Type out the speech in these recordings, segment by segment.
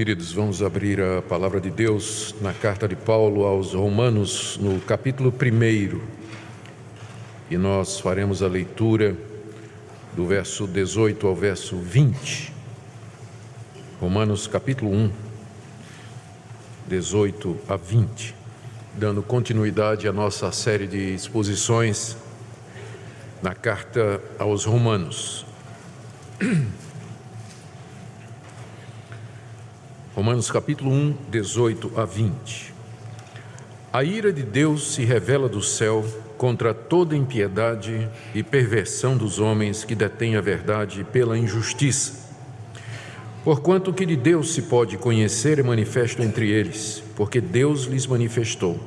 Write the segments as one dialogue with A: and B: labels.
A: Queridos, vamos abrir a palavra de Deus na carta de Paulo aos Romanos, no capítulo 1. E nós faremos a leitura do verso 18 ao verso 20. Romanos, capítulo 1, 18 a 20. Dando continuidade à nossa série de exposições na carta aos Romanos. Romanos capítulo 1, 18 a 20. A ira de Deus se revela do céu contra toda impiedade e perversão dos homens que detêm a verdade pela injustiça. Porquanto o que de Deus se pode conhecer é manifesto entre eles, porque Deus lhes manifestou.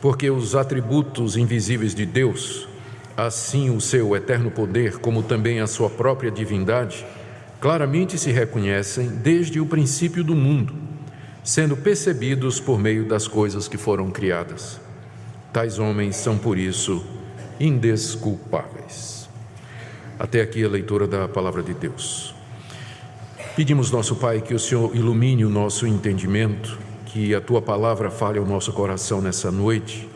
A: Porque os atributos invisíveis de Deus, assim o seu eterno poder, como também a sua própria divindade, claramente se reconhecem desde o princípio do mundo, sendo percebidos por meio das coisas que foram criadas. Tais homens são, por isso, indesculpáveis. Até aqui a leitura da palavra de Deus. Pedimos, nosso Pai, que o Senhor ilumine o nosso entendimento, que a tua palavra fale ao nosso coração nessa noite,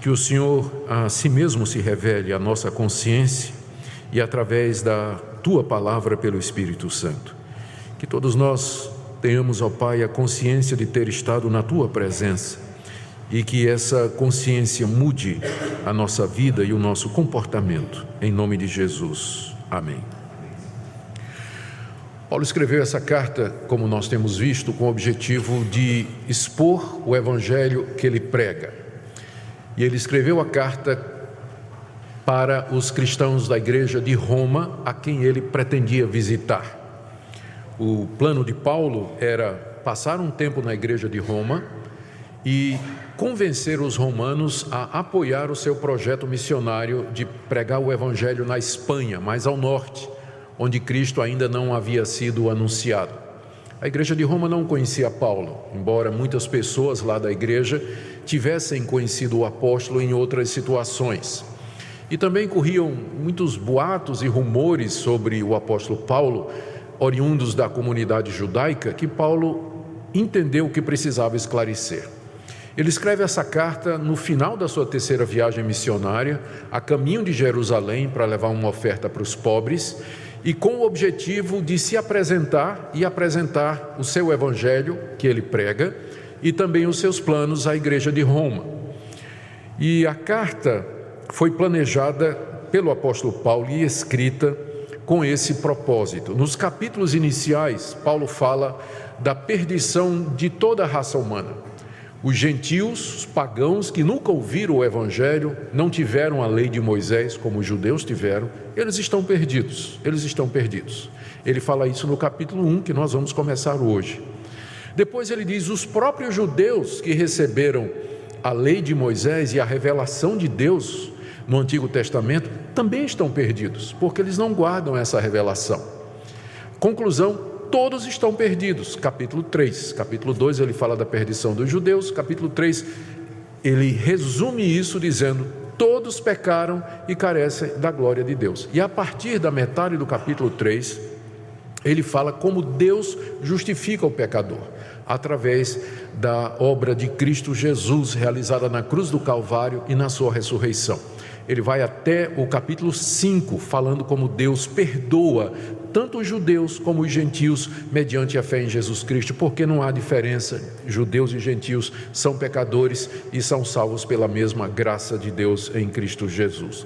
A: que o Senhor a si mesmo se revele à nossa consciência e através da tua palavra pelo Espírito Santo. Que todos nós tenhamos, ó Pai, a consciência de ter estado na tua presença e que essa consciência mude a nossa vida e o nosso comportamento. Em nome de Jesus. Amém. Paulo escreveu essa carta, como nós temos visto, com o objetivo de expor o evangelho que ele prega. E ele escreveu a carta para os cristãos da igreja de Roma, a quem ele pretendia visitar. O plano de Paulo era passar um tempo na igreja de Roma e convencer os romanos a apoiar o seu projeto missionário de pregar o evangelho na Espanha, mais ao norte, onde Cristo ainda não havia sido anunciado. A igreja de Roma não conhecia Paulo, embora muitas pessoas lá da igreja tivessem conhecido o apóstolo em outras situações. E também corriam muitos boatos e rumores sobre o apóstolo Paulo, oriundos da comunidade judaica, que Paulo entendeu que precisava esclarecer. Ele escreve essa carta no final da sua terceira viagem missionária, a caminho de Jerusalém para levar uma oferta para os pobres, e com o objetivo de se apresentar e apresentar o seu evangelho que ele prega e também os seus planos à igreja de Roma. E a carta foi planejada pelo apóstolo Paulo e escrita com esse propósito. Nos capítulos iniciais, Paulo fala da perdição de toda a raça humana. Os gentios, os pagãos que nunca ouviram o evangelho, não tiveram a lei de Moisés como os judeus tiveram, eles estão perdidos. Eles estão perdidos. Ele fala isso no capítulo 1 que nós vamos começar hoje. Depois ele diz: os próprios judeus que receberam a lei de Moisés e a revelação de Deus no Antigo Testamento também estão perdidos, porque eles não guardam essa revelação. Conclusão: todos estão perdidos. Capítulo 3. Capítulo 2 ele fala da perdição dos judeus. Capítulo 3 ele resume isso dizendo: todos pecaram e carecem da glória de Deus. E a partir da metade do capítulo 3, ele fala como Deus justifica o pecador através da obra de Cristo Jesus realizada na cruz do Calvário e na sua ressurreição ele vai até o capítulo 5, falando como Deus perdoa tanto os judeus como os gentios mediante a fé em Jesus Cristo, porque não há diferença, judeus e gentios são pecadores e são salvos pela mesma graça de Deus em Cristo Jesus.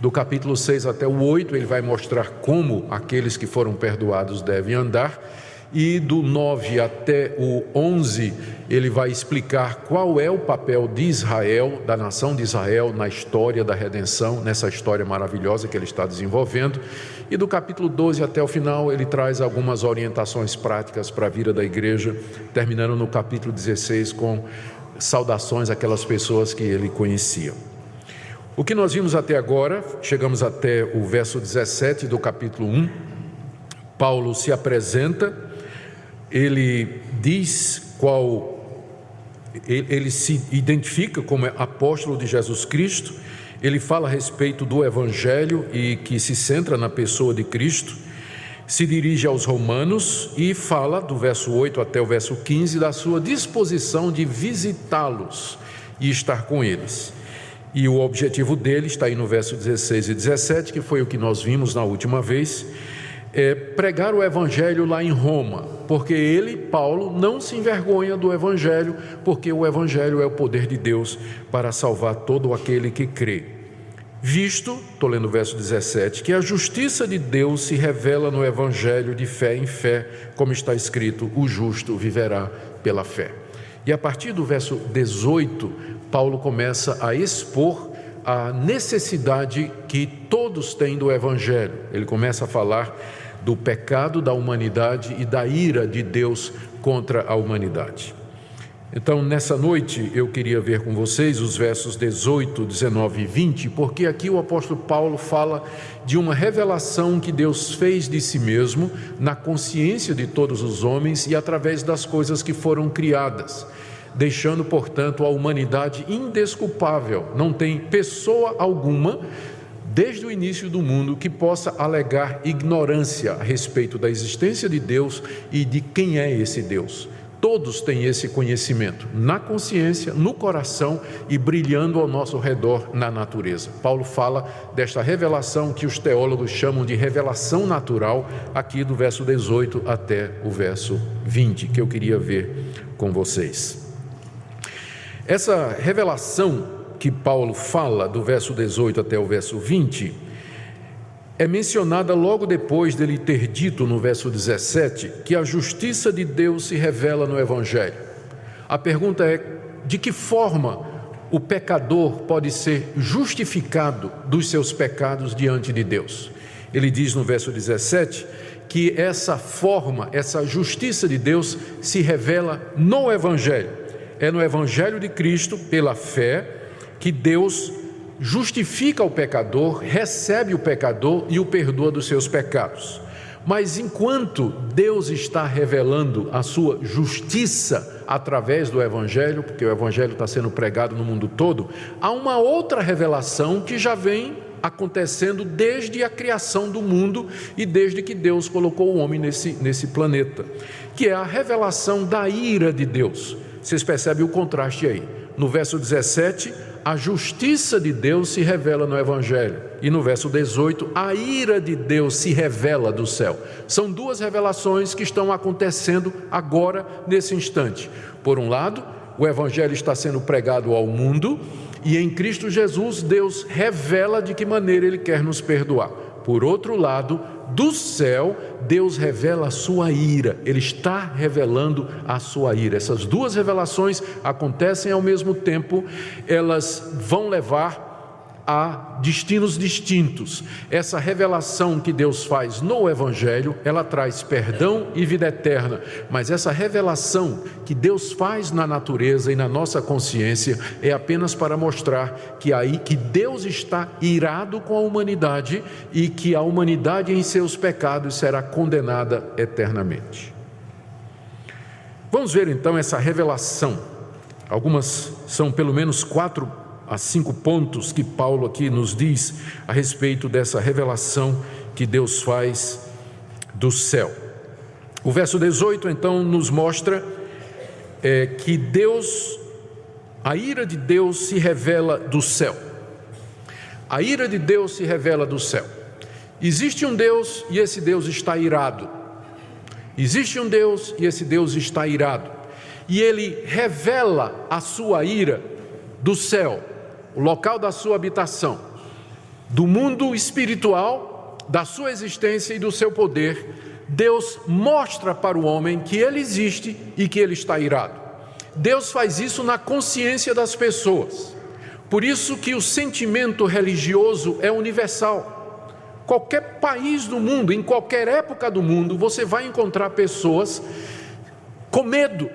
A: Do capítulo 6 até o 8, ele vai mostrar como aqueles que foram perdoados devem andar e do 9 até o 11, ele vai explicar qual é o papel de Israel, da nação de Israel, na história da redenção, nessa história maravilhosa que ele está desenvolvendo. E do capítulo 12 até o final, ele traz algumas orientações práticas para a vida da igreja, terminando no capítulo 16 com saudações àquelas pessoas que ele conhecia. O que nós vimos até agora, chegamos até o verso 17 do capítulo 1. Paulo se apresenta ele diz qual ele se identifica como apóstolo de Jesus Cristo, ele fala a respeito do evangelho e que se centra na pessoa de Cristo, se dirige aos romanos e fala, do verso 8 até o verso 15, da sua disposição de visitá-los e estar com eles. E o objetivo dele está aí no verso 16 e 17, que foi o que nós vimos na última vez, é pregar o evangelho lá em Roma, porque ele, Paulo, não se envergonha do evangelho, porque o evangelho é o poder de Deus para salvar todo aquele que crê. Visto, estou lendo o verso 17, que a justiça de Deus se revela no evangelho de fé em fé, como está escrito: o justo viverá pela fé. E a partir do verso 18, Paulo começa a expor a necessidade que todos têm do Evangelho. Ele começa a falar do pecado da humanidade e da ira de Deus contra a humanidade. Então, nessa noite, eu queria ver com vocês os versos 18, 19 e 20, porque aqui o apóstolo Paulo fala de uma revelação que Deus fez de si mesmo na consciência de todos os homens e através das coisas que foram criadas deixando, portanto, a humanidade indesculpável. Não tem pessoa alguma, desde o início do mundo, que possa alegar ignorância a respeito da existência de Deus e de quem é esse Deus. Todos têm esse conhecimento na consciência, no coração e brilhando ao nosso redor na natureza. Paulo fala desta revelação que os teólogos chamam de revelação natural, aqui do verso 18 até o verso 20, que eu queria ver com vocês. Essa revelação que Paulo fala, do verso 18 até o verso 20, é mencionada logo depois dele ter dito no verso 17 que a justiça de Deus se revela no Evangelho. A pergunta é: de que forma o pecador pode ser justificado dos seus pecados diante de Deus? Ele diz no verso 17 que essa forma, essa justiça de Deus se revela no Evangelho é no Evangelho de Cristo, pela fé, que Deus justifica o pecador, recebe o pecador e o perdoa dos seus pecados. Mas enquanto Deus está revelando a sua justiça através do Evangelho, porque o Evangelho está sendo pregado no mundo todo, há uma outra revelação que já vem acontecendo desde a criação do mundo e desde que Deus colocou o homem nesse, nesse planeta, que é a revelação da ira de Deus. Vocês percebem o contraste aí. No verso 17, a justiça de Deus se revela no Evangelho. E no verso 18, a ira de Deus se revela do céu. São duas revelações que estão acontecendo agora, nesse instante. Por um lado, o Evangelho está sendo pregado ao mundo, e em Cristo Jesus, Deus revela de que maneira Ele quer nos perdoar. Por outro lado, do céu, Deus revela a sua ira, Ele está revelando a sua ira. Essas duas revelações acontecem ao mesmo tempo, elas vão levar a destinos distintos. Essa revelação que Deus faz no Evangelho, ela traz perdão e vida eterna, mas essa revelação que Deus faz na natureza e na nossa consciência é apenas para mostrar que aí que Deus está irado com a humanidade e que a humanidade em seus pecados será condenada eternamente. Vamos ver então essa revelação. Algumas são pelo menos quatro a cinco pontos que Paulo aqui nos diz a respeito dessa revelação que Deus faz do céu. O verso 18 então nos mostra é, que Deus, a ira de Deus se revela do céu. A ira de Deus se revela do céu. Existe um Deus e esse Deus está irado. Existe um Deus e esse Deus está irado. E ele revela a sua ira do céu o local da sua habitação, do mundo espiritual, da sua existência e do seu poder, Deus mostra para o homem que ele existe e que ele está irado. Deus faz isso na consciência das pessoas. Por isso que o sentimento religioso é universal. Qualquer país do mundo, em qualquer época do mundo, você vai encontrar pessoas com medo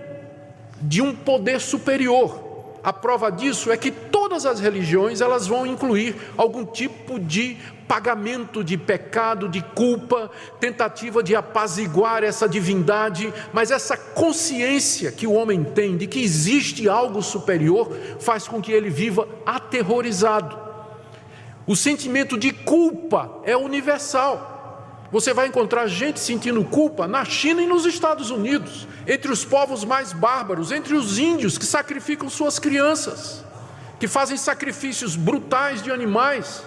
A: de um poder superior a prova disso é que todas as religiões elas vão incluir algum tipo de pagamento de pecado, de culpa, tentativa de apaziguar essa divindade, mas essa consciência que o homem tem de que existe algo superior faz com que ele viva aterrorizado. O sentimento de culpa é universal. Você vai encontrar gente sentindo culpa na China e nos Estados Unidos, entre os povos mais bárbaros, entre os índios que sacrificam suas crianças, que fazem sacrifícios brutais de animais.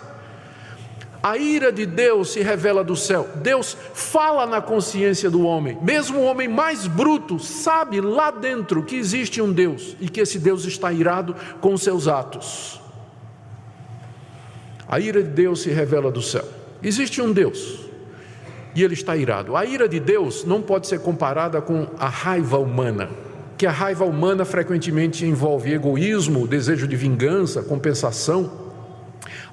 A: A ira de Deus se revela do céu. Deus fala na consciência do homem. Mesmo o homem mais bruto sabe lá dentro que existe um Deus e que esse Deus está irado com seus atos. A ira de Deus se revela do céu. Existe um Deus e ele está irado. A ira de Deus não pode ser comparada com a raiva humana, que a raiva humana frequentemente envolve egoísmo, desejo de vingança, compensação.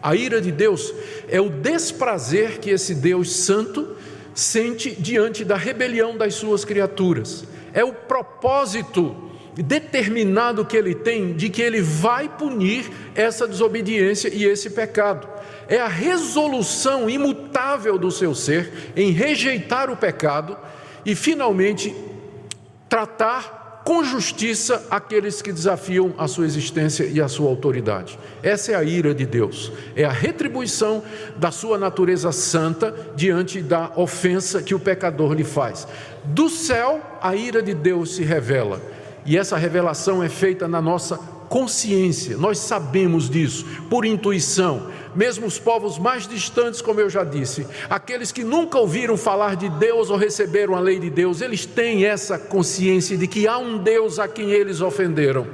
A: A ira de Deus é o desprazer que esse Deus santo sente diante da rebelião das suas criaturas. É o propósito determinado que ele tem de que ele vai punir essa desobediência e esse pecado é a resolução imutável do seu ser em rejeitar o pecado e, finalmente, tratar com justiça aqueles que desafiam a sua existência e a sua autoridade. Essa é a ira de Deus, é a retribuição da sua natureza santa diante da ofensa que o pecador lhe faz. Do céu, a ira de Deus se revela, e essa revelação é feita na nossa consciência, nós sabemos disso, por intuição mesmo os povos mais distantes, como eu já disse, aqueles que nunca ouviram falar de Deus ou receberam a lei de Deus, eles têm essa consciência de que há um Deus a quem eles ofenderam.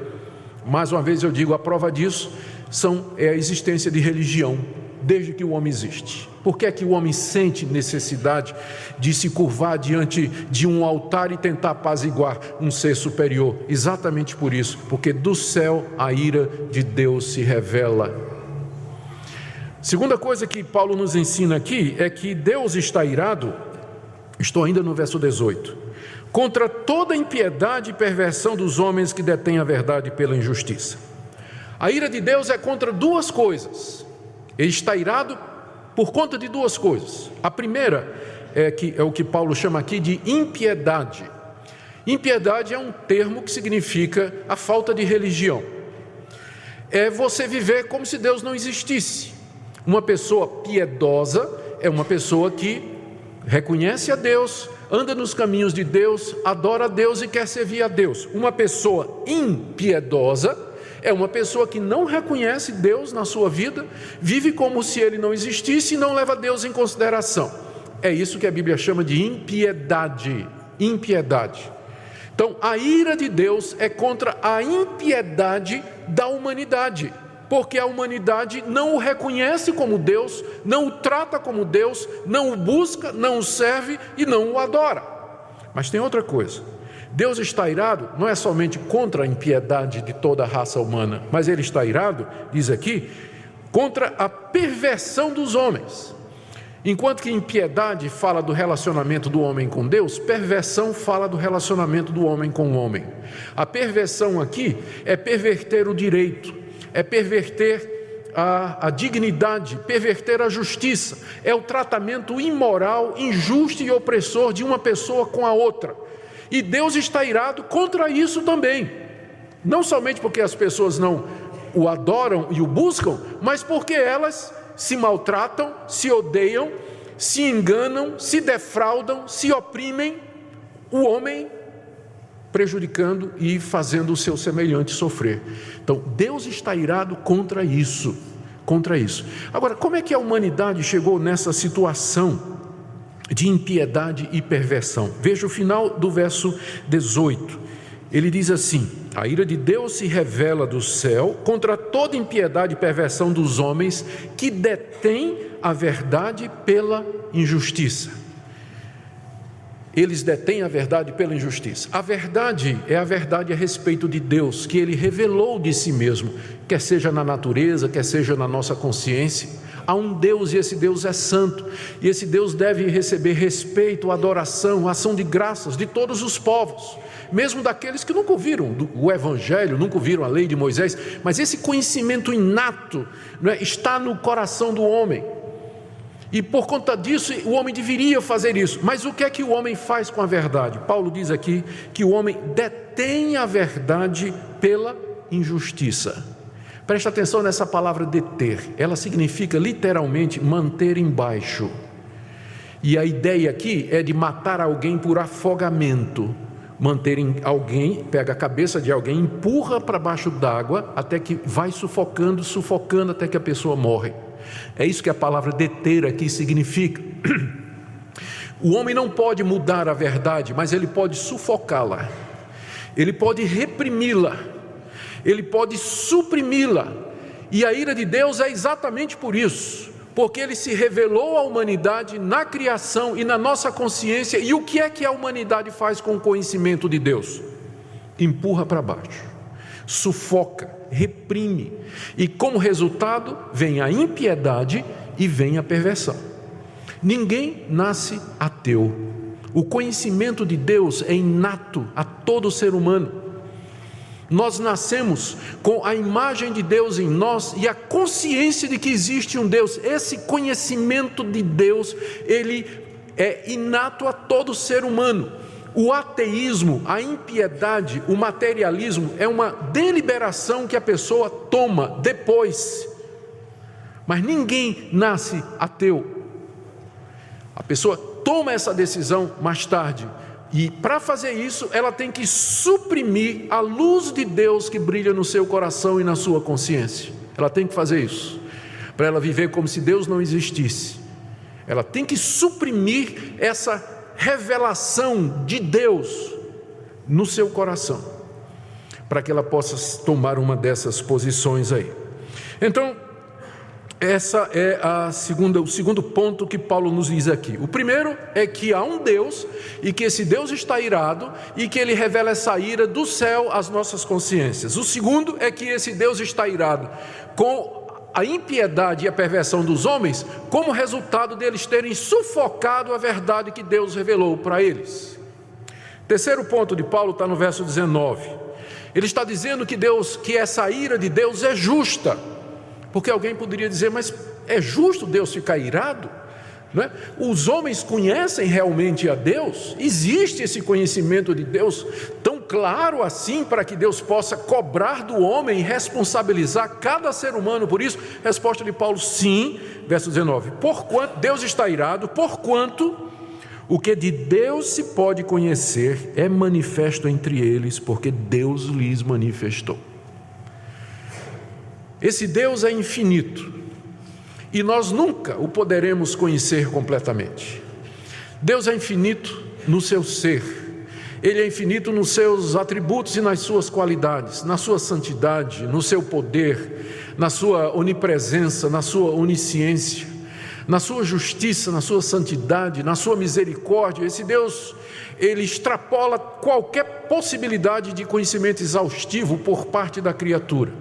A: Mais uma vez eu digo, a prova disso são, é a existência de religião, desde que o homem existe. Por que é que o homem sente necessidade de se curvar diante de um altar e tentar apaziguar um ser superior? Exatamente por isso, porque do céu a ira de Deus se revela Segunda coisa que Paulo nos ensina aqui é que Deus está irado, estou ainda no verso 18, contra toda impiedade e perversão dos homens que detêm a verdade pela injustiça. A ira de Deus é contra duas coisas. Ele está irado por conta de duas coisas. A primeira é que é o que Paulo chama aqui de impiedade. Impiedade é um termo que significa a falta de religião. É você viver como se Deus não existisse. Uma pessoa piedosa é uma pessoa que reconhece a Deus, anda nos caminhos de Deus, adora a Deus e quer servir a Deus. Uma pessoa impiedosa é uma pessoa que não reconhece Deus na sua vida, vive como se ele não existisse e não leva Deus em consideração. É isso que a Bíblia chama de impiedade. Impiedade. Então, a ira de Deus é contra a impiedade da humanidade porque a humanidade não o reconhece como Deus, não o trata como Deus, não o busca, não o serve e não o adora. Mas tem outra coisa. Deus está irado não é somente contra a impiedade de toda a raça humana, mas ele está irado, diz aqui, contra a perversão dos homens. Enquanto que impiedade fala do relacionamento do homem com Deus, perversão fala do relacionamento do homem com o homem. A perversão aqui é perverter o direito, é perverter a, a, dignidade, perverter a justiça, é o tratamento imoral, injusto e opressor de uma pessoa com a outra. E Deus está irado contra isso também. Não somente porque as pessoas não o adoram e o buscam, mas porque elas se maltratam, se odeiam, se enganam, se defraudam, se oprimem o homem prejudicando e fazendo o seu semelhante sofrer. Então, Deus está irado contra isso, contra isso. Agora, como é que a humanidade chegou nessa situação de impiedade e perversão? Veja o final do verso 18. Ele diz assim: A ira de Deus se revela do céu contra toda impiedade e perversão dos homens que detêm a verdade pela injustiça eles detêm a verdade pela injustiça. A verdade é a verdade a respeito de Deus, que ele revelou de si mesmo, quer seja na natureza, quer seja na nossa consciência. Há um Deus e esse Deus é santo, e esse Deus deve receber respeito, adoração, ação de graças de todos os povos, mesmo daqueles que nunca ouviram o Evangelho, nunca ouviram a lei de Moisés, mas esse conhecimento inato é, está no coração do homem. E por conta disso, o homem deveria fazer isso. Mas o que é que o homem faz com a verdade? Paulo diz aqui que o homem detém a verdade pela injustiça. Preste atenção nessa palavra deter. Ela significa literalmente manter embaixo. E a ideia aqui é de matar alguém por afogamento. Manterem alguém, pega a cabeça de alguém, empurra para baixo d'água até que vai sufocando, sufocando até que a pessoa morre. É isso que a palavra deter aqui significa. O homem não pode mudar a verdade, mas ele pode sufocá-la, ele pode reprimi-la, ele pode suprimi-la. E a ira de Deus é exatamente por isso, porque ele se revelou à humanidade na criação e na nossa consciência. E o que é que a humanidade faz com o conhecimento de Deus? Empurra para baixo, sufoca, reprime, e como resultado vem a impiedade e vem a perversão. Ninguém nasce ateu. O conhecimento de Deus é inato a todo ser humano. Nós nascemos com a imagem de Deus em nós e a consciência de que existe um Deus. Esse conhecimento de Deus, ele é inato a todo ser humano. O ateísmo, a impiedade, o materialismo é uma deliberação que a pessoa toma depois. Mas ninguém nasce ateu. A pessoa toma essa decisão mais tarde. E para fazer isso, ela tem que suprimir a luz de Deus que brilha no seu coração e na sua consciência. Ela tem que fazer isso. Para ela viver como se Deus não existisse. Ela tem que suprimir essa revelação de Deus no seu coração. Para que ela possa tomar uma dessas posições aí. Então, essa é a segunda, o segundo ponto que Paulo nos diz aqui. O primeiro é que há um Deus e que esse Deus está irado e que ele revela essa ira do céu às nossas consciências. O segundo é que esse Deus está irado com a impiedade e a perversão dos homens como resultado deles terem sufocado a verdade que Deus revelou para eles. Terceiro ponto de Paulo está no verso 19. Ele está dizendo que Deus, que essa ira de Deus é justa porque alguém poderia dizer, mas é justo Deus ficar irado? É? Os homens conhecem realmente a Deus? Existe esse conhecimento de Deus tão claro assim para que Deus possa cobrar do homem e responsabilizar cada ser humano por isso? Resposta de Paulo: sim, verso 19. Porquanto Deus está irado, porquanto o que de Deus se pode conhecer é manifesto entre eles, porque Deus lhes manifestou. Esse Deus é infinito e nós nunca o poderemos conhecer completamente. Deus é infinito no seu ser, Ele é infinito nos seus atributos e nas suas qualidades, na sua santidade, no seu poder, na sua onipresença, na sua onisciência, na sua justiça, na sua santidade, na sua misericórdia. Esse Deus, ele extrapola qualquer possibilidade de conhecimento exaustivo por parte da criatura.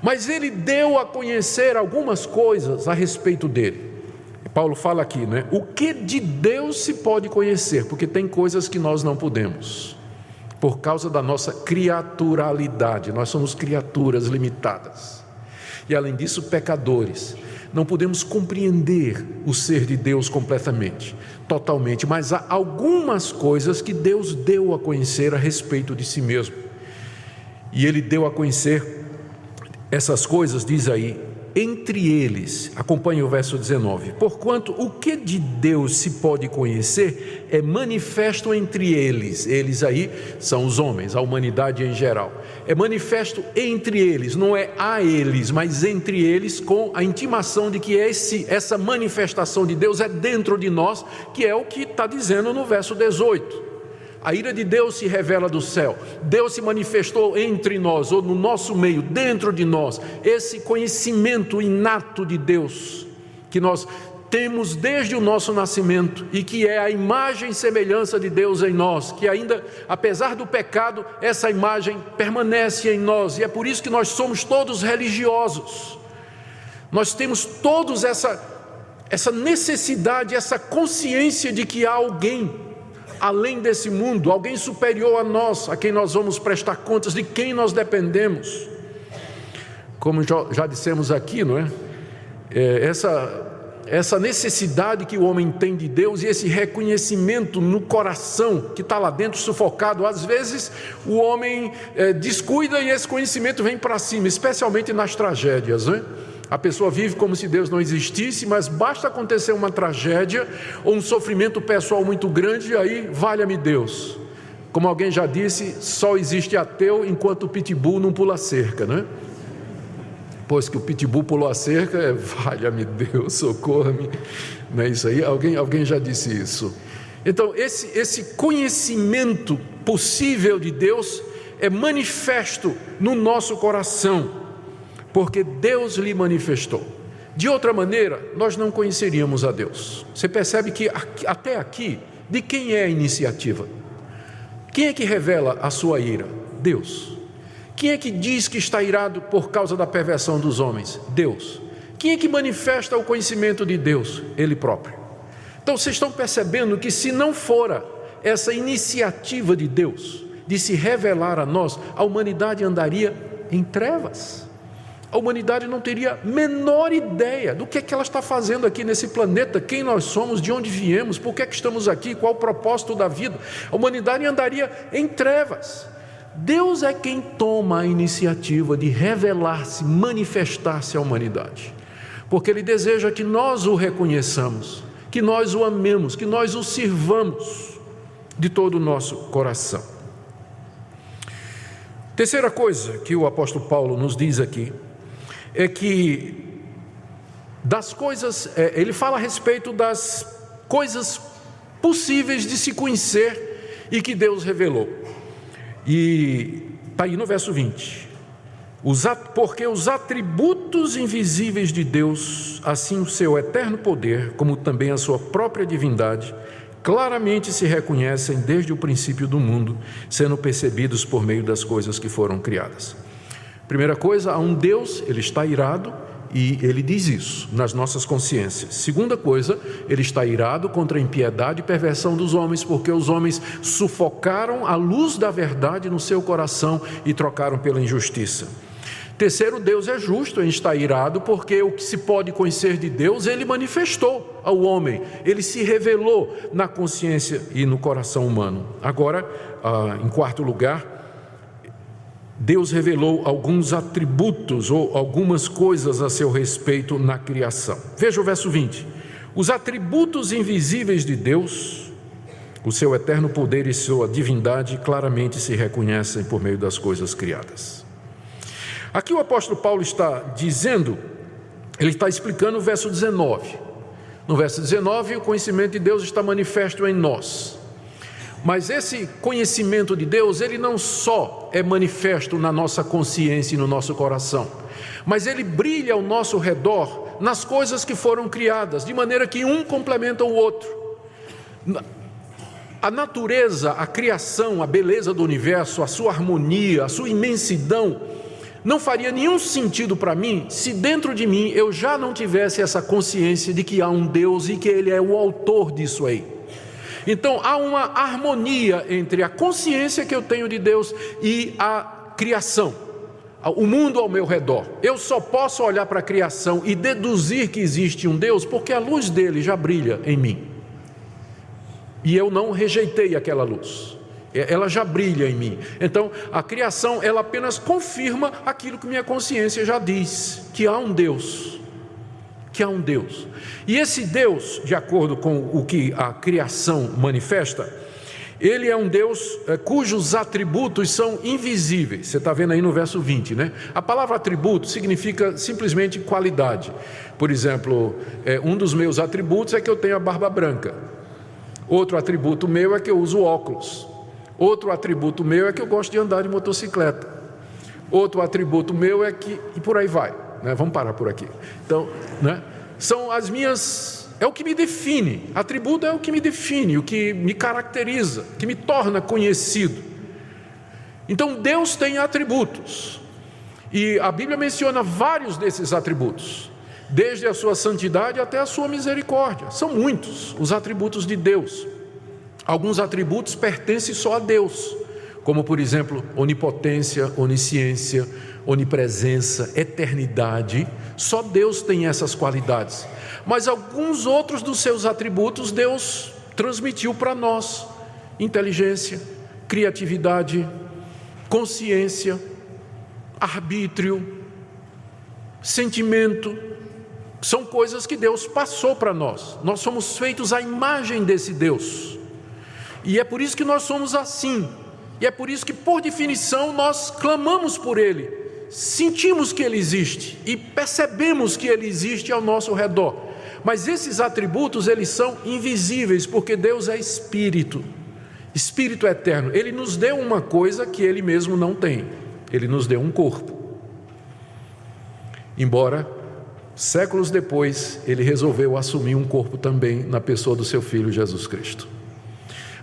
A: Mas ele deu a conhecer algumas coisas a respeito dele. Paulo fala aqui, né? O que de Deus se pode conhecer? Porque tem coisas que nós não podemos, por causa da nossa criaturalidade. Nós somos criaturas limitadas. E além disso, pecadores. Não podemos compreender o ser de Deus completamente, totalmente, mas há algumas coisas que Deus deu a conhecer a respeito de si mesmo. E ele deu a conhecer essas coisas, diz aí, entre eles, acompanhe o verso 19: Porquanto o que de Deus se pode conhecer é manifesto entre eles, eles aí são os homens, a humanidade em geral. É manifesto entre eles, não é a eles, mas entre eles, com a intimação de que esse, essa manifestação de Deus é dentro de nós, que é o que está dizendo no verso 18. A ira de Deus se revela do céu. Deus se manifestou entre nós, ou no nosso meio, dentro de nós. Esse conhecimento inato de Deus, que nós temos desde o nosso nascimento e que é a imagem e semelhança de Deus em nós, que ainda, apesar do pecado, essa imagem permanece em nós e é por isso que nós somos todos religiosos. Nós temos todos essa, essa necessidade, essa consciência de que há alguém além desse mundo, alguém superior a nós, a quem nós vamos prestar contas, de quem nós dependemos. Como já, dissemos aqui, não é? é essa, essa necessidade que o homem tem de Deus e esse reconhecimento no coração que está lá dentro sufocado, às vezes o homem é, descuida e esse conhecimento vem para cima, especialmente nas tragédias, não é? A pessoa vive como se Deus não existisse, mas basta acontecer uma tragédia ou um sofrimento pessoal muito grande, e aí, valha-me Deus. Como alguém já disse, só existe ateu enquanto o pitbull não pula cerca, né? Pois que o pitbull pulou a cerca, é, valha-me Deus, socorra-me. Não é isso aí? Alguém, alguém já disse isso. Então, esse, esse conhecimento possível de Deus é manifesto no nosso coração porque Deus lhe manifestou. De outra maneira, nós não conheceríamos a Deus. Você percebe que até aqui, de quem é a iniciativa? Quem é que revela a sua ira? Deus. Quem é que diz que está irado por causa da perversão dos homens? Deus. Quem é que manifesta o conhecimento de Deus? Ele próprio. Então vocês estão percebendo que se não fora essa iniciativa de Deus de se revelar a nós, a humanidade andaria em trevas a humanidade não teria menor ideia do que é que ela está fazendo aqui nesse planeta, quem nós somos, de onde viemos, por que é que estamos aqui, qual o propósito da vida. A humanidade andaria em trevas. Deus é quem toma a iniciativa de revelar-se, manifestar-se à humanidade, porque Ele deseja que nós o reconheçamos, que nós o amemos, que nós o sirvamos de todo o nosso coração. Terceira coisa que o apóstolo Paulo nos diz aqui é que das coisas, é, ele fala a respeito das coisas possíveis de se conhecer e que Deus revelou. E está aí no verso 20. Os, porque os atributos invisíveis de Deus, assim o seu eterno poder, como também a sua própria divindade, claramente se reconhecem desde o princípio do mundo, sendo percebidos por meio das coisas que foram criadas. Primeira coisa, há um Deus, ele está irado e ele diz isso nas nossas consciências. Segunda coisa, ele está irado contra a impiedade e perversão dos homens, porque os homens sufocaram a luz da verdade no seu coração e trocaram pela injustiça. Terceiro, Deus é justo em estar irado, porque o que se pode conhecer de Deus, ele manifestou ao homem, ele se revelou na consciência e no coração humano. Agora, ah, em quarto lugar, Deus revelou alguns atributos ou algumas coisas a seu respeito na criação. Veja o verso 20. Os atributos invisíveis de Deus, o seu eterno poder e sua divindade claramente se reconhecem por meio das coisas criadas. Aqui o apóstolo Paulo está dizendo, ele está explicando o verso 19. No verso 19, o conhecimento de Deus está manifesto em nós. Mas esse conhecimento de Deus, ele não só é manifesto na nossa consciência e no nosso coração, mas ele brilha ao nosso redor nas coisas que foram criadas, de maneira que um complementa o outro. A natureza, a criação, a beleza do universo, a sua harmonia, a sua imensidão, não faria nenhum sentido para mim se dentro de mim eu já não tivesse essa consciência de que há um Deus e que Ele é o autor disso aí. Então há uma harmonia entre a consciência que eu tenho de Deus e a criação, o mundo ao meu redor. Eu só posso olhar para a criação e deduzir que existe um Deus porque a luz dele já brilha em mim. E eu não rejeitei aquela luz. Ela já brilha em mim. Então, a criação ela apenas confirma aquilo que minha consciência já diz, que há um Deus que há um Deus. E esse Deus, de acordo com o que a criação manifesta, ele é um Deus é, cujos atributos são invisíveis. Você está vendo aí no verso 20, né? A palavra atributo significa simplesmente qualidade. Por exemplo, é, um dos meus atributos é que eu tenho a barba branca. Outro atributo meu é que eu uso óculos. Outro atributo meu é que eu gosto de andar de motocicleta. Outro atributo meu é que. E por aí vai. Né? Vamos parar por aqui. Então, né? são as minhas. É o que me define. Atributo é o que me define, o que me caracteriza, que me torna conhecido. Então Deus tem atributos. E a Bíblia menciona vários desses atributos, desde a sua santidade até a sua misericórdia. São muitos os atributos de Deus. Alguns atributos pertencem só a Deus, como por exemplo, onipotência, onisciência, onipresença, eternidade. Só Deus tem essas qualidades. Mas alguns outros dos seus atributos Deus transmitiu para nós: inteligência, criatividade, consciência, arbítrio, sentimento, são coisas que Deus passou para nós. Nós somos feitos à imagem desse Deus. E é por isso que nós somos assim. E é por isso que, por definição, nós clamamos por Ele, sentimos que Ele existe e percebemos que Ele existe ao nosso redor. Mas esses atributos, eles são invisíveis, porque Deus é Espírito, Espírito eterno. Ele nos deu uma coisa que Ele mesmo não tem, Ele nos deu um corpo. Embora séculos depois ele resolveu assumir um corpo também na pessoa do seu filho Jesus Cristo.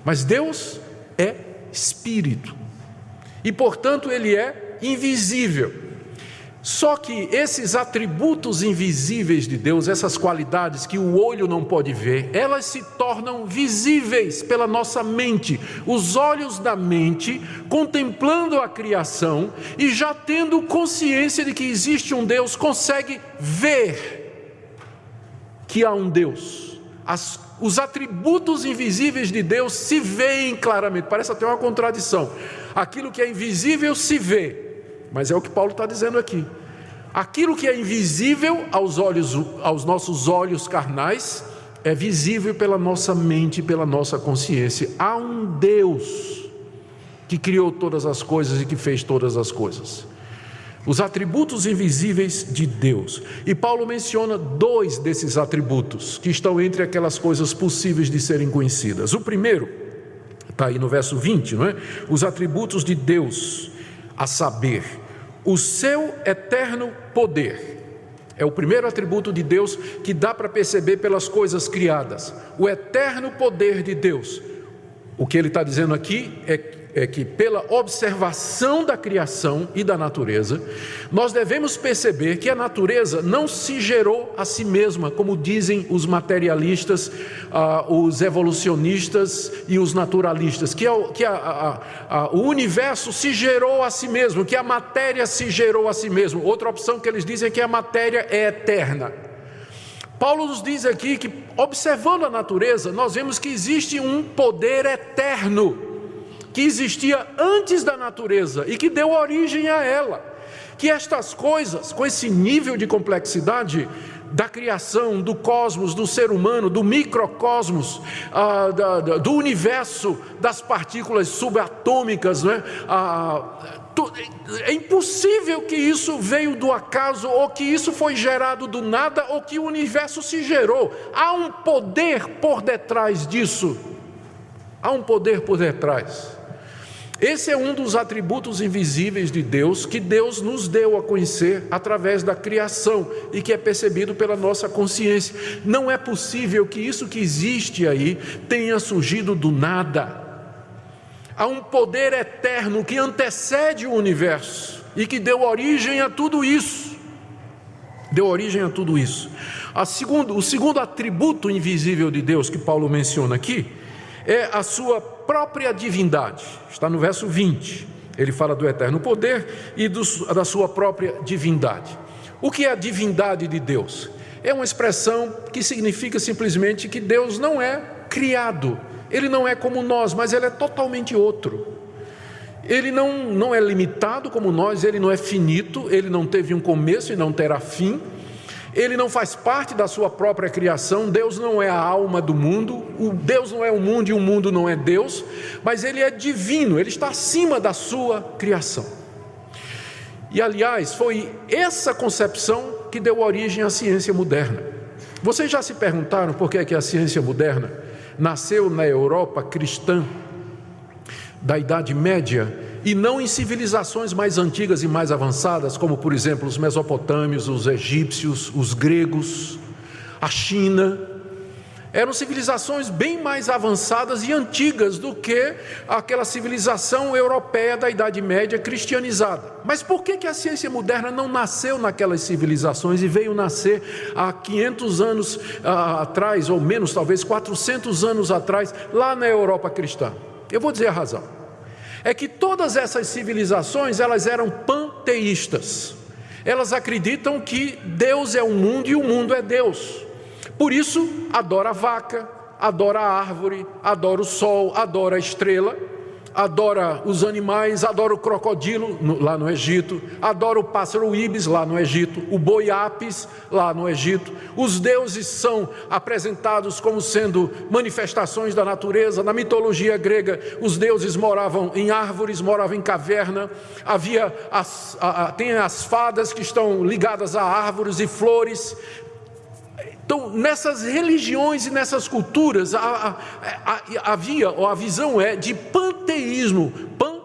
A: Mas Deus é espírito e, portanto, ele é invisível. Só que esses atributos invisíveis de Deus, essas qualidades que o olho não pode ver, elas se tornam visíveis pela nossa mente, os olhos da mente, contemplando a criação e já tendo consciência de que existe um Deus, consegue ver que há um Deus. As, os atributos invisíveis de Deus se veem claramente, parece até uma contradição. Aquilo que é invisível se vê, mas é o que Paulo está dizendo aqui. Aquilo que é invisível aos olhos, aos nossos olhos carnais, é visível pela nossa mente, pela nossa consciência. Há um Deus que criou todas as coisas e que fez todas as coisas. Os atributos invisíveis de Deus. E Paulo menciona dois desses atributos que estão entre aquelas coisas possíveis de serem conhecidas. O primeiro, está aí no verso 20, não é? Os atributos de Deus, a saber, o seu eterno poder. É o primeiro atributo de Deus que dá para perceber pelas coisas criadas. O eterno poder de Deus. O que ele está dizendo aqui é é que, pela observação da criação e da natureza, nós devemos perceber que a natureza não se gerou a si mesma, como dizem os materialistas, ah, os evolucionistas e os naturalistas, que, é, que a, a, a, o universo se gerou a si mesmo, que a matéria se gerou a si mesmo. Outra opção que eles dizem é que a matéria é eterna. Paulo nos diz aqui que, observando a natureza, nós vemos que existe um poder eterno que existia antes da natureza e que deu origem a ela. Que estas coisas, com esse nível de complexidade da criação, do cosmos, do ser humano, do microcosmos, ah, da, da, do universo, das partículas subatômicas, né? ah, é impossível que isso veio do acaso, ou que isso foi gerado do nada, ou que o universo se gerou. Há um poder por detrás disso. Há um poder por detrás. Esse é um dos atributos invisíveis de Deus que Deus nos deu a conhecer através da criação e que é percebido pela nossa consciência. Não é possível que isso que existe aí tenha surgido do nada. Há um poder eterno que antecede o universo e que deu origem a tudo isso. Deu origem a tudo isso. A segundo, o segundo atributo invisível de Deus que Paulo menciona aqui é a sua própria divindade. Está no verso 20. Ele fala do eterno poder e do, da sua própria divindade. O que é a divindade de Deus? É uma expressão que significa simplesmente que Deus não é criado, ele não é como nós, mas ele é totalmente outro. Ele não, não é limitado como nós, ele não é finito, ele não teve um começo e não terá fim, ele não faz parte da sua própria criação, Deus não é a alma do mundo, o Deus não é o mundo e o mundo não é Deus, mas ele é divino, ele está acima da sua criação. E aliás, foi essa concepção que deu origem à ciência moderna. Vocês já se perguntaram por que, é que a ciência moderna nasceu na Europa cristã da Idade Média e não em civilizações mais antigas e mais avançadas, como por exemplo os mesopotâmios, os egípcios, os gregos, a China. Eram civilizações bem mais avançadas e antigas do que aquela civilização europeia da Idade Média cristianizada. Mas por que, que a ciência moderna não nasceu naquelas civilizações e veio nascer há 500 anos ah, atrás, ou menos, talvez 400 anos atrás, lá na Europa cristã? Eu vou dizer a razão é que todas essas civilizações elas eram panteístas. Elas acreditam que Deus é o mundo e o mundo é Deus. Por isso, adora a vaca, adora a árvore, adora o sol, adora a estrela. Adora os animais, adora o crocodilo no, lá no Egito, adora o pássaro ibis lá no Egito, o boi apis lá no Egito. Os deuses são apresentados como sendo manifestações da natureza. Na mitologia grega, os deuses moravam em árvores, moravam em caverna. Havia as, a, a, tem as fadas que estão ligadas a árvores e flores. Então, nessas religiões e nessas culturas, a, a, a, havia, ou a visão é de panteísmo. Pan,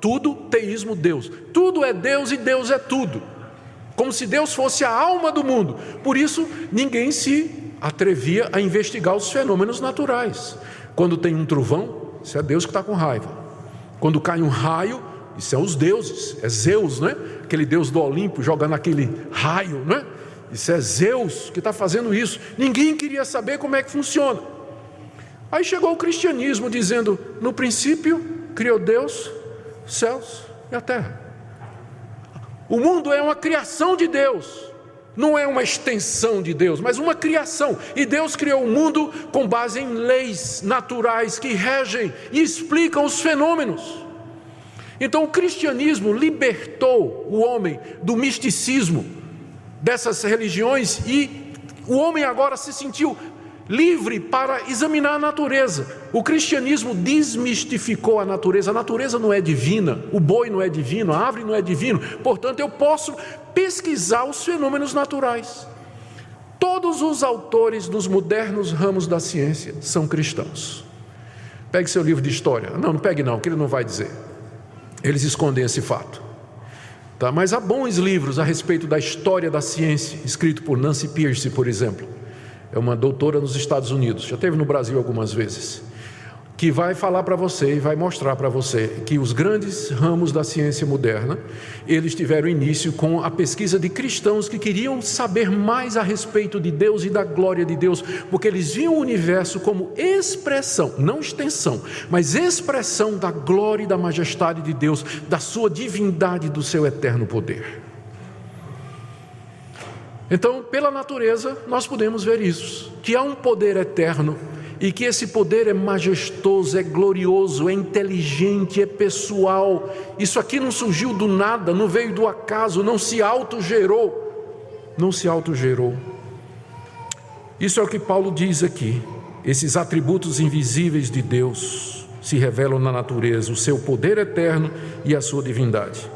A: tudo, teísmo, Deus. Tudo é Deus e Deus é tudo. Como se Deus fosse a alma do mundo. Por isso, ninguém se atrevia a investigar os fenômenos naturais. Quando tem um trovão, isso é Deus que está com raiva. Quando cai um raio, isso é os deuses, é Zeus, né? Aquele Deus do Olimpo jogando aquele raio, né? Isso é Zeus que está fazendo isso. Ninguém queria saber como é que funciona. Aí chegou o cristianismo dizendo: no princípio criou Deus céus e a terra. O mundo é uma criação de Deus, não é uma extensão de Deus, mas uma criação. E Deus criou o mundo com base em leis naturais que regem e explicam os fenômenos. Então o cristianismo libertou o homem do misticismo dessas religiões e o homem agora se sentiu livre para examinar a natureza. O cristianismo desmistificou a natureza. A natureza não é divina, o boi não é divino, a árvore não é divino. Portanto, eu posso pesquisar os fenômenos naturais. Todos os autores dos modernos ramos da ciência são cristãos. Pegue seu livro de história. Não, não pegue não, que ele não vai dizer. Eles escondem esse fato. Tá? Mas há bons livros a respeito da história da ciência, escrito por Nancy Pierce, por exemplo. É uma doutora nos Estados Unidos, já teve no Brasil algumas vezes que vai falar para você e vai mostrar para você que os grandes ramos da ciência moderna, eles tiveram início com a pesquisa de cristãos que queriam saber mais a respeito de Deus e da glória de Deus, porque eles viam o universo como expressão, não extensão, mas expressão da glória e da majestade de Deus, da sua divindade, do seu eterno poder. Então, pela natureza, nós podemos ver isso, que há um poder eterno e que esse poder é majestoso, é glorioso, é inteligente, é pessoal. Isso aqui não surgiu do nada, não veio do acaso, não se autogerou. Não se autogerou. Isso é o que Paulo diz aqui. Esses atributos invisíveis de Deus se revelam na natureza, o seu poder eterno e a sua divindade.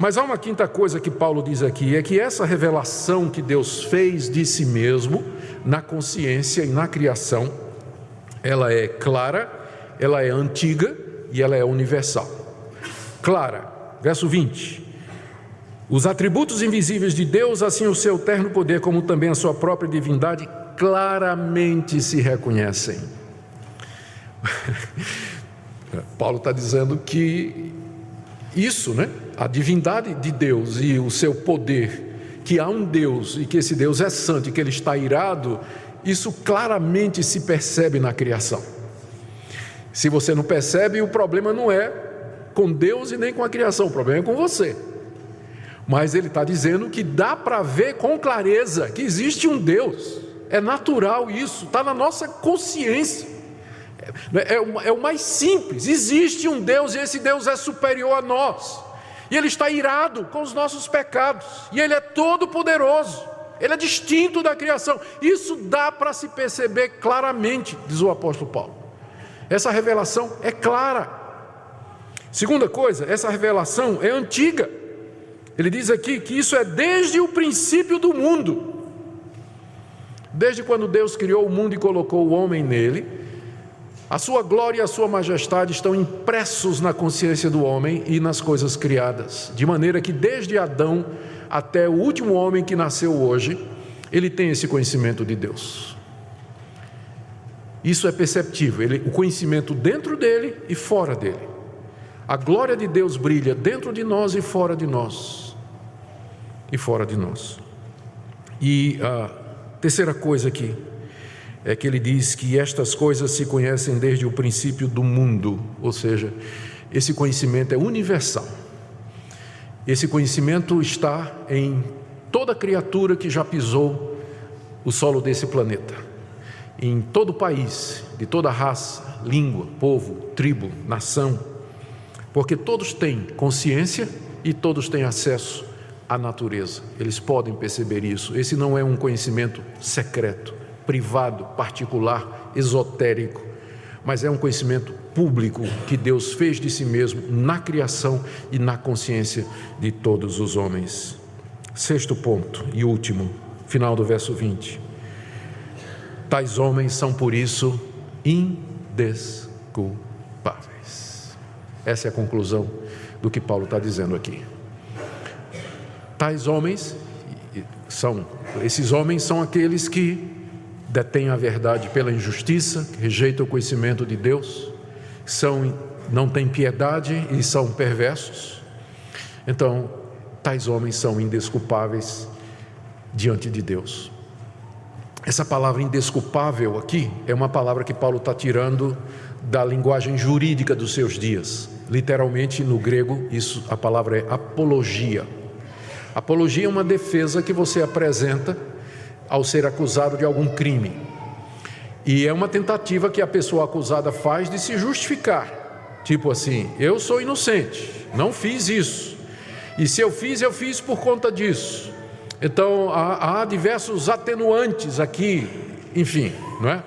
A: Mas há uma quinta coisa que Paulo diz aqui: é que essa revelação que Deus fez de si mesmo na consciência e na criação ela é clara, ela é antiga e ela é universal. Clara, verso 20. Os atributos invisíveis de Deus, assim o seu terno poder, como também a sua própria divindade, claramente se reconhecem. Paulo está dizendo que isso, né? A divindade de Deus e o seu poder, que há um Deus e que esse Deus é santo e que ele está irado, isso claramente se percebe na criação. Se você não percebe, o problema não é com Deus e nem com a criação, o problema é com você. Mas ele está dizendo que dá para ver com clareza que existe um Deus, é natural isso, está na nossa consciência. É, é, é o mais simples: existe um Deus e esse Deus é superior a nós, e Ele está irado com os nossos pecados, e Ele é todo-poderoso ele é distinto da criação. Isso dá para se perceber claramente, diz o apóstolo Paulo. Essa revelação é clara. Segunda coisa, essa revelação é antiga. Ele diz aqui que isso é desde o princípio do mundo. Desde quando Deus criou o mundo e colocou o homem nele, a sua glória e a sua majestade estão impressos na consciência do homem e nas coisas criadas, de maneira que desde Adão até o último homem que nasceu hoje, ele tem esse conhecimento de Deus. Isso é perceptível, ele, o conhecimento dentro dele e fora dele. A glória de Deus brilha dentro de nós e fora de nós. E fora de nós. E a terceira coisa aqui é que ele diz que estas coisas se conhecem desde o princípio do mundo, ou seja, esse conhecimento é universal. Esse conhecimento está em toda criatura que já pisou o solo desse planeta, em todo país, de toda raça, língua, povo, tribo, nação. Porque todos têm consciência e todos têm acesso à natureza. Eles podem perceber isso. Esse não é um conhecimento secreto, privado, particular, esotérico, mas é um conhecimento público que Deus fez de si mesmo na criação e na consciência de todos os homens. Sexto ponto e último, final do verso 20. Tais homens são por isso indesculpáveis. Essa é a conclusão do que Paulo está dizendo aqui. Tais homens são, esses homens são aqueles que detêm a verdade pela injustiça, rejeitam o conhecimento de Deus, são, não têm piedade e são perversos. Então, tais homens são indesculpáveis diante de Deus. Essa palavra indesculpável aqui é uma palavra que Paulo está tirando da linguagem jurídica dos seus dias. Literalmente no grego, isso a palavra é apologia. Apologia é uma defesa que você apresenta ao ser acusado de algum crime. E é uma tentativa que a pessoa acusada faz de se justificar. Tipo assim, eu sou inocente, não fiz isso. E se eu fiz, eu fiz por conta disso. Então há, há diversos atenuantes aqui, enfim, não é?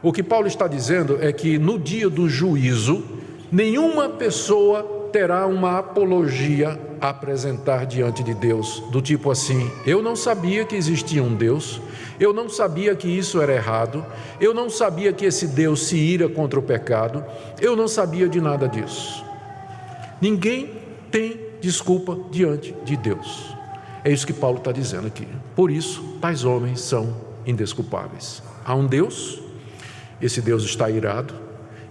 A: O que Paulo está dizendo é que no dia do juízo, nenhuma pessoa terá uma apologia a apresentar diante de Deus, do tipo assim: eu não sabia que existia um Deus, eu não sabia que isso era errado, eu não sabia que esse Deus se ira contra o pecado, eu não sabia de nada disso. Ninguém tem desculpa diante de Deus. É isso que Paulo está dizendo aqui. Por isso, tais homens são indesculpáveis. Há um Deus, esse Deus está irado,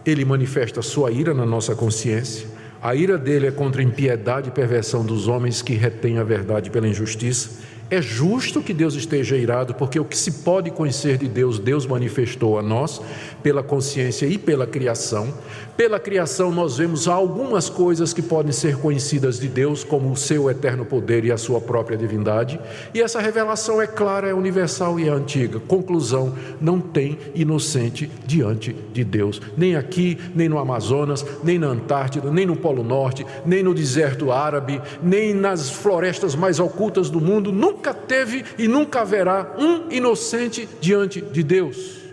A: ele manifesta sua ira na nossa consciência, a ira dele é contra a impiedade e perversão dos homens que retêm a verdade pela injustiça. É justo que Deus esteja irado, porque o que se pode conhecer de Deus, Deus manifestou a nós, pela consciência e pela criação. Pela criação, nós vemos algumas coisas que podem ser conhecidas de Deus, como o seu eterno poder e a sua própria divindade. E essa revelação é clara, é universal e é antiga. Conclusão: não tem inocente diante de Deus, nem aqui, nem no Amazonas, nem na Antártida, nem no Polo Norte, nem no deserto árabe, nem nas florestas mais ocultas do mundo. Nunca teve e nunca haverá um inocente diante de Deus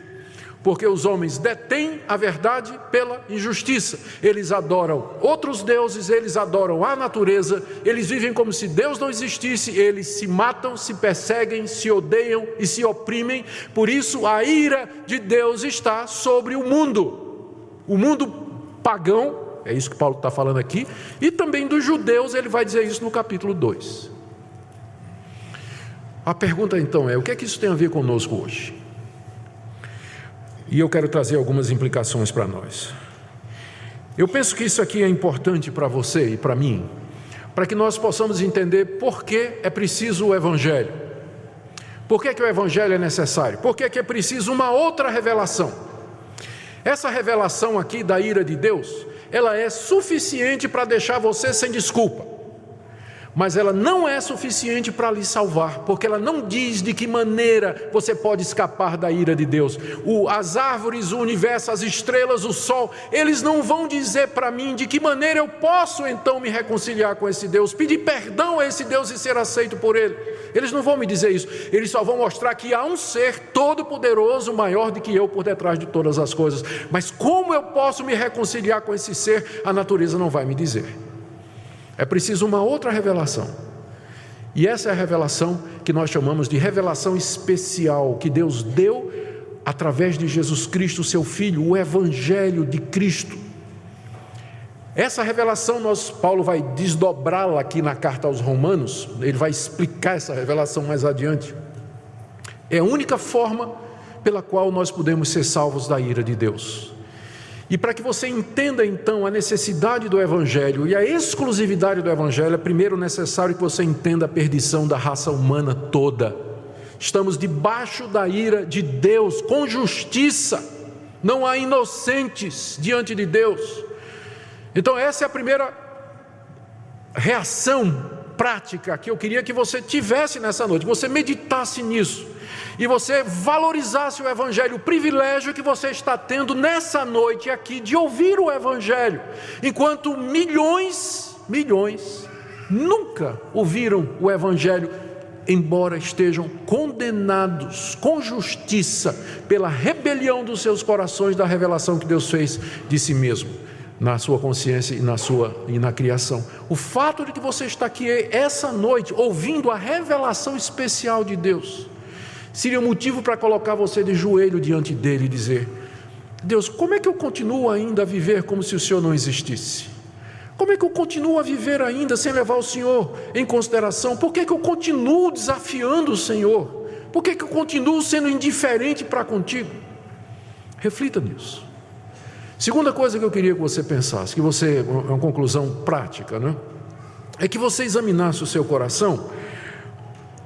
A: porque os homens detêm a verdade pela injustiça. Eles adoram outros deuses, eles adoram a natureza, eles vivem como se Deus não existisse, eles se matam, se perseguem, se odeiam e se oprimem. Por isso, a ira de Deus está sobre o mundo. O mundo pagão, é isso que Paulo está falando aqui, e também dos judeus, ele vai dizer isso no capítulo 2. A pergunta então é: o que é que isso tem a ver conosco hoje? E eu quero trazer algumas implicações para nós. Eu penso que isso aqui é importante para você e para mim, para que nós possamos entender por que é preciso o Evangelho. Por que, que o Evangelho é necessário? Por que, que é preciso uma outra revelação? Essa revelação aqui da ira de Deus, ela é suficiente para deixar você sem desculpa mas ela não é suficiente para lhe salvar, porque ela não diz de que maneira você pode escapar da ira de Deus. O, as árvores, o universo, as estrelas, o sol, eles não vão dizer para mim de que maneira eu posso então me reconciliar com esse Deus, pedir perdão a esse Deus e ser aceito por Ele. Eles não vão me dizer isso, eles só vão mostrar que há um ser todo-poderoso, maior do que eu, por detrás de todas as coisas. Mas como eu posso me reconciliar com esse ser, a natureza não vai me dizer. É preciso uma outra revelação. E essa é a revelação que nós chamamos de revelação especial que Deus deu através de Jesus Cristo, seu Filho, o Evangelho de Cristo. Essa revelação, nós, Paulo vai desdobrá-la aqui na carta aos Romanos, ele vai explicar essa revelação mais adiante. É a única forma pela qual nós podemos ser salvos da ira de Deus. E para que você entenda então a necessidade do Evangelho e a exclusividade do Evangelho, é primeiro necessário que você entenda a perdição da raça humana toda. Estamos debaixo da ira de Deus, com justiça, não há inocentes diante de Deus. Então, essa é a primeira reação prática que eu queria que você tivesse nessa noite, você meditasse nisso e você valorizasse o Evangelho, o privilégio que você está tendo nessa noite aqui de ouvir o Evangelho, enquanto milhões, milhões, nunca ouviram o Evangelho, embora estejam condenados com justiça pela rebelião dos seus corações da revelação que Deus fez de si mesmo na sua consciência e na sua e na criação. O fato de que você está aqui essa noite ouvindo a revelação especial de Deus seria motivo para colocar você de joelho diante dele e dizer: Deus, como é que eu continuo ainda a viver como se o Senhor não existisse? Como é que eu continuo a viver ainda sem levar o Senhor em consideração? Por que, que eu continuo desafiando o Senhor? Por que, que eu continuo sendo indiferente para contigo? Reflita nisso. Segunda coisa que eu queria que você pensasse, que você, é uma conclusão prática, né? É que você examinasse o seu coração,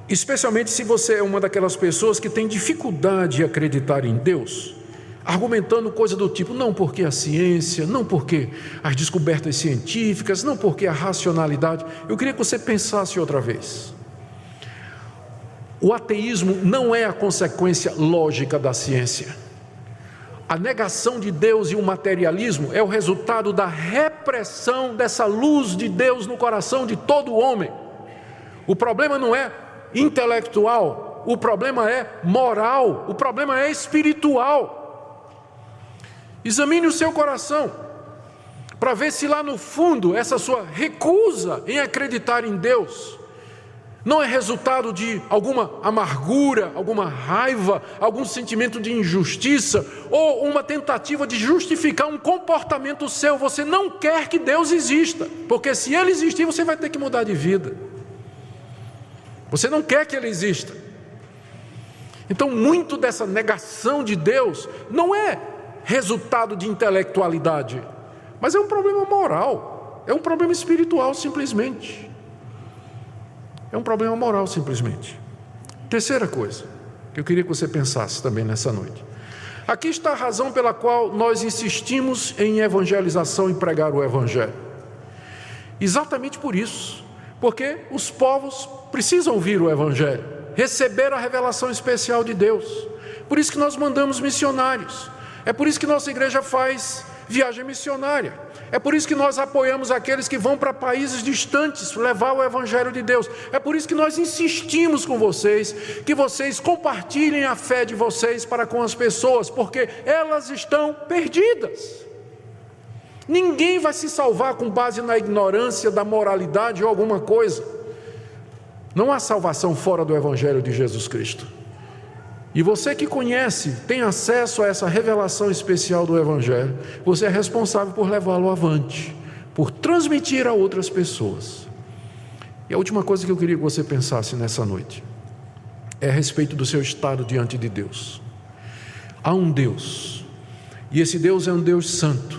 A: especialmente se você é uma daquelas pessoas que tem dificuldade em acreditar em Deus, argumentando coisa do tipo, não porque a ciência, não porque as descobertas científicas, não porque a racionalidade. Eu queria que você pensasse outra vez. O ateísmo não é a consequência lógica da ciência. A negação de Deus e o materialismo é o resultado da repressão dessa luz de Deus no coração de todo homem. O problema não é intelectual, o problema é moral, o problema é espiritual. Examine o seu coração para ver se lá no fundo essa sua recusa em acreditar em Deus não é resultado de alguma amargura, alguma raiva, algum sentimento de injustiça ou uma tentativa de justificar um comportamento seu. Você não quer que Deus exista, porque se Ele existir, você vai ter que mudar de vida. Você não quer que Ele exista. Então, muito dessa negação de Deus não é resultado de intelectualidade, mas é um problema moral, é um problema espiritual simplesmente. É um problema moral, simplesmente. Terceira coisa que eu queria que você pensasse também nessa noite. Aqui está a razão pela qual nós insistimos em evangelização e pregar o Evangelho. Exatamente por isso, porque os povos precisam ouvir o Evangelho, receber a revelação especial de Deus. Por isso que nós mandamos missionários. É por isso que nossa igreja faz viagem missionária. É por isso que nós apoiamos aqueles que vão para países distantes levar o Evangelho de Deus. É por isso que nós insistimos com vocês que vocês compartilhem a fé de vocês para com as pessoas, porque elas estão perdidas. Ninguém vai se salvar com base na ignorância da moralidade ou alguma coisa. Não há salvação fora do Evangelho de Jesus Cristo. E você que conhece, tem acesso a essa revelação especial do Evangelho, você é responsável por levá-lo avante, por transmitir a outras pessoas. E a última coisa que eu queria que você pensasse nessa noite é a respeito do seu estado diante de Deus. Há um Deus, e esse Deus é um Deus santo.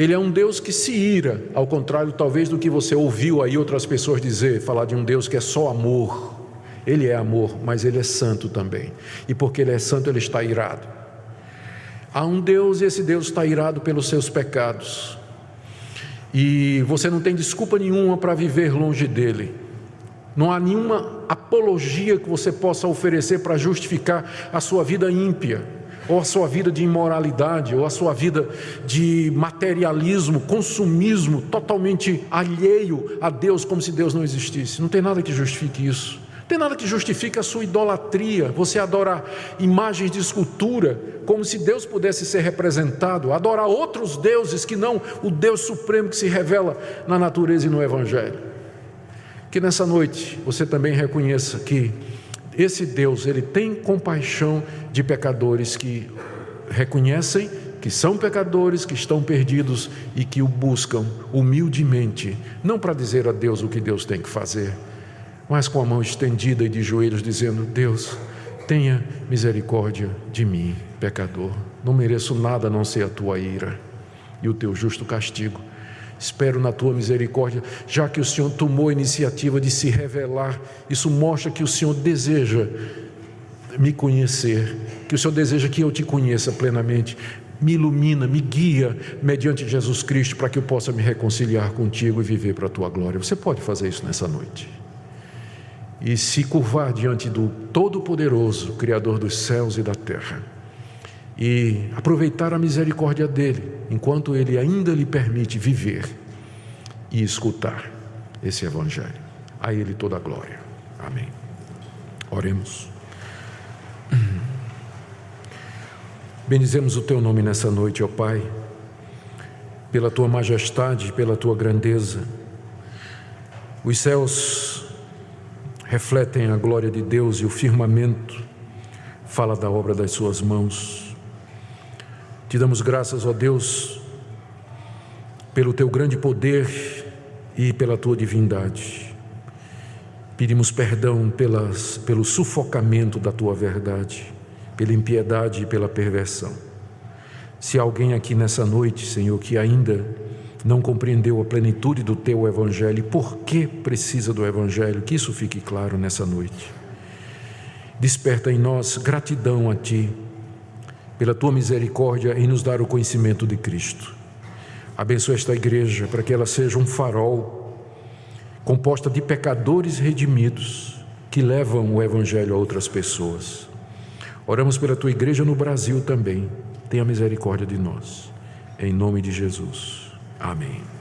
A: Ele é um Deus que se ira, ao contrário, talvez, do que você ouviu aí outras pessoas dizer, falar de um Deus que é só amor. Ele é amor, mas ele é santo também. E porque ele é santo, ele está irado. Há um Deus e esse Deus está irado pelos seus pecados. E você não tem desculpa nenhuma para viver longe dele. Não há nenhuma apologia que você possa oferecer para justificar a sua vida ímpia, ou a sua vida de imoralidade, ou a sua vida de materialismo, consumismo, totalmente alheio a Deus, como se Deus não existisse. Não tem nada que justifique isso tem nada que justifique a sua idolatria, você adorar imagens de escultura, como se Deus pudesse ser representado, adorar outros deuses que não o Deus supremo que se revela na natureza e no Evangelho. Que nessa noite você também reconheça que esse Deus, ele tem compaixão de pecadores que reconhecem que são pecadores, que estão perdidos e que o buscam humildemente, não para dizer a Deus o que Deus tem que fazer, mas com a mão estendida e de joelhos, dizendo: Deus, tenha misericórdia de mim, pecador. Não mereço nada a não ser a tua ira e o teu justo castigo. Espero na tua misericórdia, já que o Senhor tomou a iniciativa de se revelar. Isso mostra que o Senhor deseja me conhecer, que o Senhor deseja que eu te conheça plenamente. Me ilumina, me guia mediante Jesus Cristo para que eu possa me reconciliar contigo e viver para a tua glória. Você pode fazer isso nessa noite. e se curvar diante do Todo-Poderoso, Criador dos céus e da terra, e aproveitar a misericórdia dele, enquanto ele ainda lhe permite viver e escutar esse Evangelho. A ele toda a glória. Amém. Oremos. Bendizemos o teu nome nessa noite, ó Pai, pela tua majestade, pela tua grandeza. Os céus refletem a glória de Deus e o firmamento fala da obra das Suas mãos. Te damos graças, ó Deus, pelo Teu grande poder e pela Tua divindade. Pedimos perdão pelas, pelo sufocamento da Tua verdade, pela impiedade e pela perversão. Se alguém aqui nessa noite, Senhor, que ainda não compreendeu a plenitude do teu evangelho e por que precisa do evangelho, que isso fique claro nessa noite. Desperta em nós gratidão a ti pela tua misericórdia em nos dar o conhecimento de Cristo. Abençoa esta igreja para que ela seja um farol composta de pecadores redimidos que levam o evangelho a outras pessoas. Oramos pela tua igreja no Brasil também. Tenha misericórdia de nós. Em nome de Jesus. Amém.